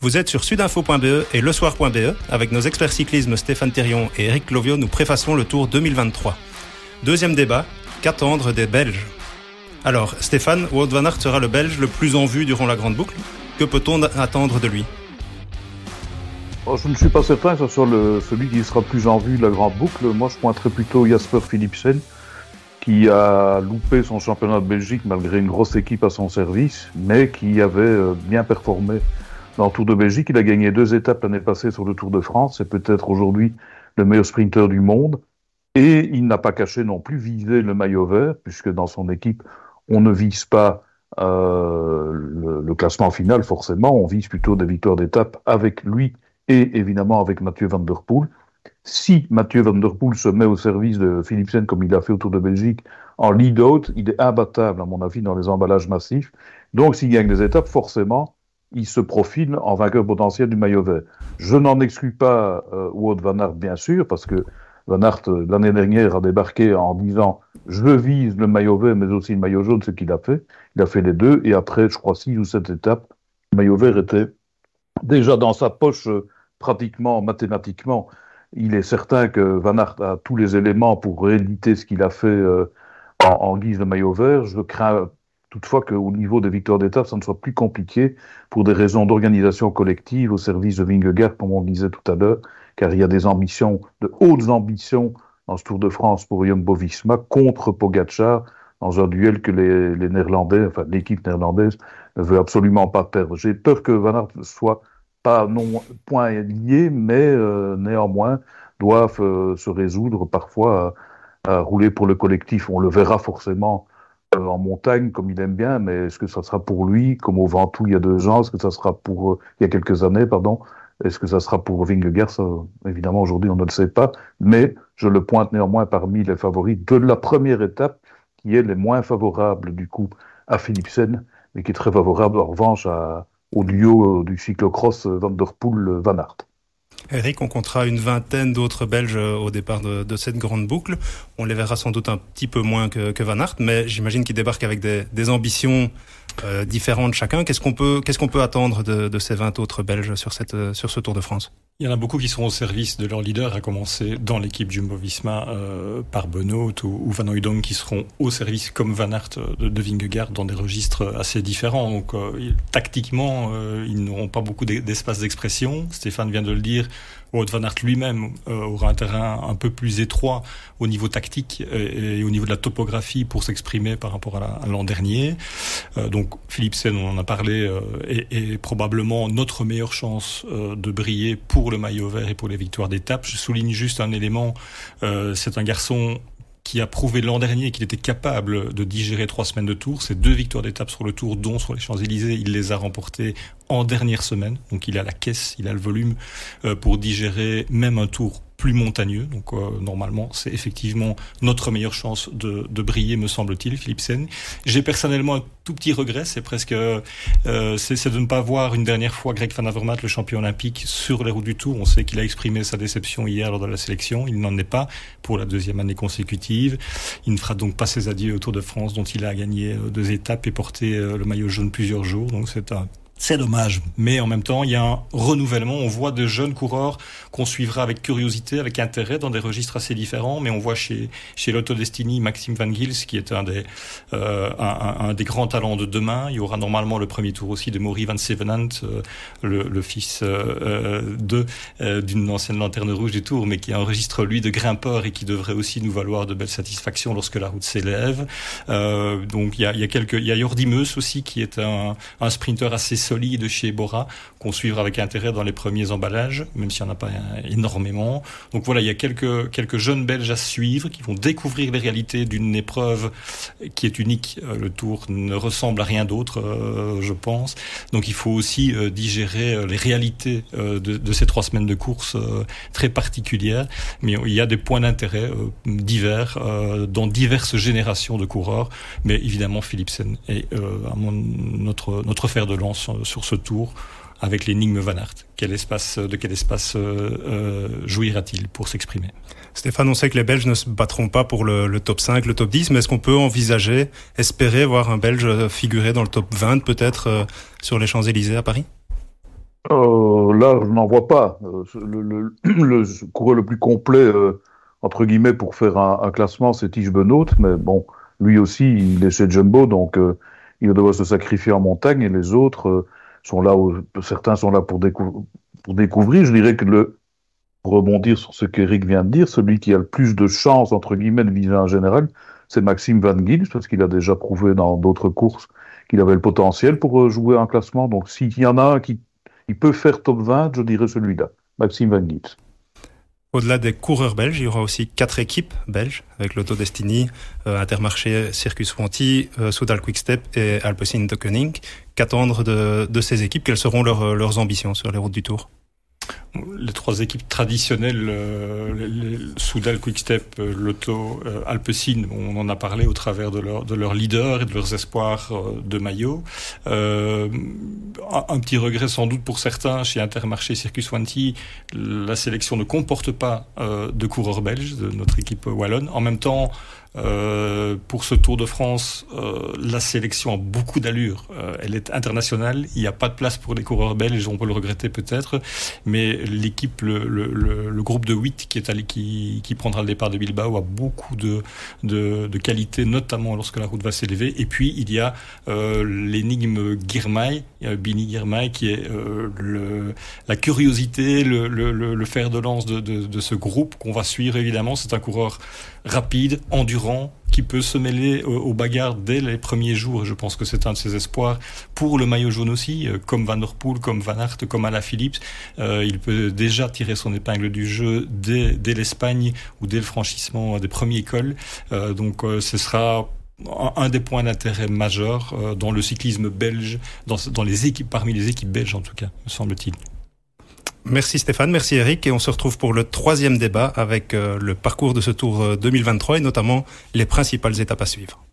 Vous êtes sur sudinfo.be et lesoir.be. Avec nos experts cyclisme Stéphane Thérion et Eric Clovio, nous préfaçons le Tour 2023. Deuxième débat, qu'attendre des Belges? Alors, Stéphane, Wout van Aert sera le Belge le plus en vue durant la grande boucle. Que peut-on attendre de lui? Oh, Je ne suis pas certain que ce soit le, celui qui sera plus en vue de la grande boucle. Moi, je pointerais plutôt Jasper Philipsen, qui a loupé son championnat de Belgique malgré une grosse équipe à son service, mais qui avait euh, bien performé dans le Tour de Belgique. Il a gagné deux étapes l'année passée sur le Tour de France. C'est peut-être aujourd'hui le meilleur sprinter du monde. Et il n'a pas caché non plus viser le maillot vert, puisque dans son équipe, on ne vise pas euh, le, le, classement final, forcément. On vise plutôt des victoires d'étape avec lui et évidemment avec Mathieu Van Der Poel. Si Mathieu Van Der Poel se met au service de Philipsen comme il a fait au Tour de Belgique en lead-out, il est imbattable, à mon avis, dans les emballages massifs. Donc, s'il gagne des étapes, forcément, il se profile en vainqueur potentiel du maillot vert. Je n'en exclus pas euh, Wout Van Aert, bien sûr, parce que Van Aert, euh, l'année dernière, a débarqué en disant je vise le maillot vert, mais aussi le maillot jaune, ce qu'il a fait. Il a fait les deux, et après, je crois, six ou sept étapes, le maillot vert était déjà dans sa poche euh, pratiquement mathématiquement. Il est certain que Van Aert a tous les éléments pour rééditer ce qu'il a fait euh, en, en, guise de maillot vert. Je crains toutefois qu'au niveau des victoires d'étape, ça ne soit plus compliqué pour des raisons d'organisation collective au service de Vingegaard, comme on disait tout à l'heure, car il y a des ambitions, de hautes ambitions dans ce Tour de France pour Jumbo-Visma contre Pogacar dans un duel que les, les Néerlandais, enfin l'équipe néerlandaise, ne veut absolument pas perdre. J'ai peur que Van Aert soit pas non point lié, mais euh, néanmoins doivent euh, se résoudre parfois à, à, rouler pour le collectif. On le verra forcément euh, en montagne comme il aime bien, mais est-ce que ça sera pour lui, comme au Ventoux il y a deux ans, est-ce que ça sera pour euh, il y a quelques années, pardon, est-ce que ça sera pour Vingegaard? Évidemment, aujourd'hui, on ne le sait pas, mais je le pointe néanmoins parmi les favoris de la première étape, qui est les moins favorables du coup à Philipsen, mais qui est très favorable en revanche à, au duo du cyclocross Van Der Poel-Van Aert. Eric, on comptera une vingtaine d'autres Belges au départ de, cette grande boucle. On les verra sans doute un petit peu moins que, Van Aert, mais j'imagine qu'ils débarquent avec des ambitions euh, différentes chacun. Qu'est-ce qu'on peut, attendre de, de, ces 20 autres Belges sur, cette, sur ce Tour de France? Il y en a beaucoup qui seront au service de leur leader, à commencer dans l'équipe Jumbo-Visma euh, par Benoît ou, Van Hooydonk, qui seront au service comme Van Aert de, de Vingegaard dans des registres assez différents. Donc euh, tactiquement, euh, ils n'auront pas beaucoup d'espace d'expression. Stéphane vient de le dire. Wout van Aert lui-même euh, aura un terrain un peu plus étroit au niveau tactique et, et au niveau de la topographie pour s'exprimer par rapport à l'an dernier. Euh, donc Philipsen, on en a parlé, euh, est, est, probablement notre meilleure chance de briller pour le maillot vert et pour les victoires d'étape. Je souligne juste un élément, c'est un garçon qui a prouvé l'an dernier qu'il était capable de digérer trois semaines de tour. Ces deux victoires d'étape sur le tour, dont sur les Champs-Élysées, il les a remportées en dernière semaine. Donc il a la caisse, il a le volume euh, pour digérer même un tour plus montagneux. Donc euh, normalement, c'est effectivement notre meilleure chance de, de briller, me semble-t-il, Philipsen. J'ai personnellement un tout petit regret, c'est presque, euh, c'est de ne pas voir une dernière fois Greg Van Avermaet, le champion olympique, sur les routes du Tour. On sait qu'il a exprimé sa déception hier lors de la sélection. Il n'en est pas pour la deuxième année consécutive. Il ne fera donc pas ses adieux au Tour de France, dont il a gagné euh, deux étapes et porté euh, le maillot jaune plusieurs jours. Donc c'est un c'est dommage, mais en même temps, il y a un renouvellement. On voit de jeunes coureurs qu'on suivra avec curiosité, avec intérêt, dans des registres assez différents. Mais on voit chez chez Lotto Destiny Maxime Van Gils, qui est un des euh, un, un, des grands talents de demain. Il y aura normalement le premier tour aussi de Maury Van Sevenant, euh, le, le, fils euh, de euh, d'une ancienne lanterne rouge du Tour, mais qui enregistre lui de grimpeur et qui devrait aussi nous valoir de belles satisfactions lorsque la route s'élève. Euh, donc il y a, il y a y a aussi, qui est un, un assez solide chez Bora, qu'on suivra avec intérêt dans les premiers emballages, même s'il n'y en a pas énormément. Donc voilà, il y a quelques, quelques jeunes Belges à suivre qui vont découvrir les réalités d'une épreuve qui est unique. Euh, le Tour ne ressemble à rien d'autre, euh, je pense. Donc il faut aussi euh, digérer les réalités de, ces trois semaines de course très particulières. Mais il y a des points d'intérêt divers dans diverses générations de coureurs. Mais évidemment, Philipsen est mon, notre, notre fer de lance sur ce tour avec l'énigme Van Aert. Quel espace, de quel espace euh, euh, jouira-t-il pour s'exprimer? Stéphane, on sait que les Belges ne se battront pas pour le, le top 5, le top 10, mais est-ce qu'on peut envisager, espérer voir un Belge figurer dans le top 20 peut-être euh, sur les Champs-Élysées à Paris? Euh, Là, je n'en vois pas. Le, le, le, coureur le plus complet, euh, entre guillemets, pour faire un, un classement, c'est Tige Benoît, mais bon, lui aussi, il est chez Jumbo, donc euh, il doit se sacrifier en montagne, et les autres euh, sont là, où, certains sont là pour, décou pour découvrir. Je dirais que le, pour rebondir sur ce qu'Eric vient de dire, celui qui a le plus de chances, entre guillemets, de viser un général, c'est Maxime Van Gils, parce qu'il a déjà prouvé dans d'autres courses qu'il avait le potentiel pour euh, jouer un classement. Donc s'il y en a un qui peut faire top 20, je dirais celui-là, Maxime Van Gils. Au-delà des coureurs belges, il y aura aussi quatre équipes belges, avec l'Auto Destiny, euh, Intermarché, Circus Fronti, euh, Soudal Quickstep et Alpecin de Koenig. Qu'attendre de, ces équipes? Quelles seront leurs ambitions sur les routes du Tour? Les trois équipes traditionnelles, euh, Soudal, Quickstep, euh, Lotto, euh, on en a parlé au travers de, leur, de leurs leaders et de leurs espoirs euh, de maillot. Un, un, petit regret sans doute pour certains chez Intermarché Circus Wanty, la sélection ne comporte pas de coureurs belges de notre équipe wallonne. En même temps, euh, pour ce Tour de France, euh, la sélection a beaucoup d'allure. Euh, elle est internationale. Il n'y a pas de place pour les coureurs belges. On peut le regretter peut-être, mais l'équipe, le, le, le, groupe de 8 qui est allé, qui, qui prendra le départ de Bilbao a beaucoup de, de, de qualité, notamment lorsque la route va s'élever. Et puis il y a euh, l'énigme Girmay, Bini Girmay, qui est la curiosité, le, fer de lance de, de, de ce groupe qu'on va suivre évidemment. C'est un coureur rapide, endurant, qui peut se mêler aux, bagarres dès les premiers jours. Je pense que c'est un de ses espoirs pour le maillot jaune aussi, euh, comme Van Der Poel, comme Van Aert, comme Ala Phillips. Euh, il peut déjà tirer son épingle du jeu dès, l'Espagne ou dès le franchissement des premiers cols. Euh, donc euh, ce sera un des points d'intérêt majeurs dans le cyclisme belge, dans les équipes, parmi les équipes belges en tout cas, me semble-t-il. Merci Stéphane, merci Eric et on se retrouve pour le troisième débat avec euh, le parcours de ce tour 2023 euh, et notamment les principales étapes à suivre.